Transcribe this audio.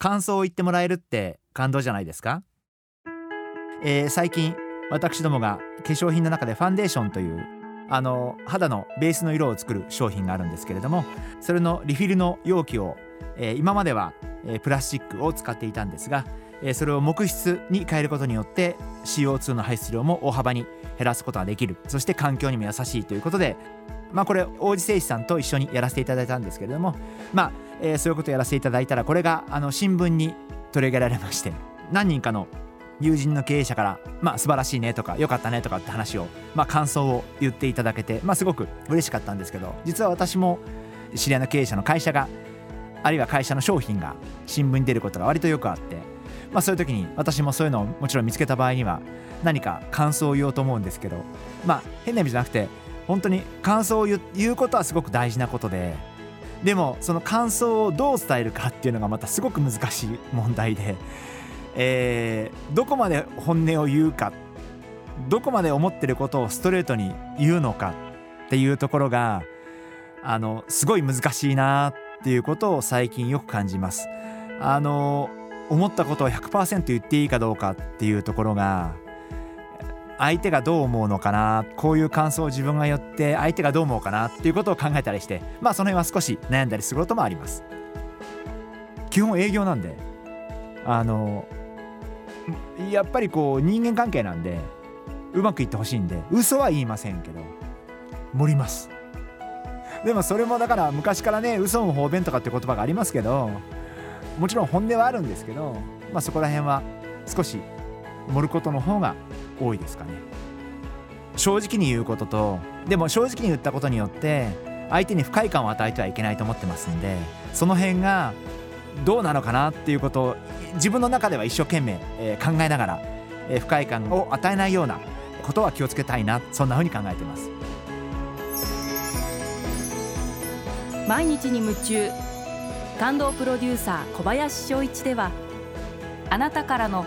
感想を言ってもらえるって感動じゃないですか、えー、最近私どもが化粧品の中でファンデーションというあの肌のベースの色を作る商品があるんですけれどもそれのリフィルの容器を、えー、今までは、えー、プラスチックを使っていたんですが、えー、それを木質に変えることによって CO2 の排出量も大幅に減らすことができる。そして環境にも優しいということでまあこれ王子製紙さんと一緒にやらせていただいたんですけれどもまあ、えー、そういうことをやらせていただいたらこれがあの新聞に取り上げられまして何人かの友人の経営者から「まあ素晴らしいね」とか「良かったね」とかって話を、まあ、感想を言っていただけて、まあ、すごく嬉しかったんですけど実は私も知り合いの経営者の会社があるいは会社の商品が新聞に出ることが割とよくあって、まあ、そういう時に私もそういうのをもちろん見つけた場合には何か感想を言おうと思うんですけどまあ変な意味じゃなくて本当に感想を言うことはすごく大事なことででもその感想をどう伝えるかっていうのがまたすごく難しい問題でえー、どこまで本音を言うかどこまで思ってることをストレートに言うのかっていうところがあのすごい難しいなっていうことを最近よく感じます。あの思ったことを100%言っていいかどうかっていうところが相手がどう思うのかなこういう感想を自分が言って相手がどう思うかなっていうことを考えたりしてまあその辺は少し悩んだりすることもあります。基本営業なんであのやっぱりこう人間関係なんでうまくいってほしいんで嘘は言いませんけど盛ります。でもそれもだから昔からね嘘も方便とかって言葉がありますけどもちろん本音はあるんですけど、まあ、そこら辺は少し盛ることの方が多いですかね。正直に言うこととでも正直に言ったことによって相手に不快感を与えてはいけないと思ってますんでその辺がどうなのかなっていうことを自分の中では一生懸命、えー、考えながら、えー、不快感を与えないようなことは気をつけたいなそんなふうに考えています。毎日に夢中。感動プロデューサー小林翔一ではあなたからの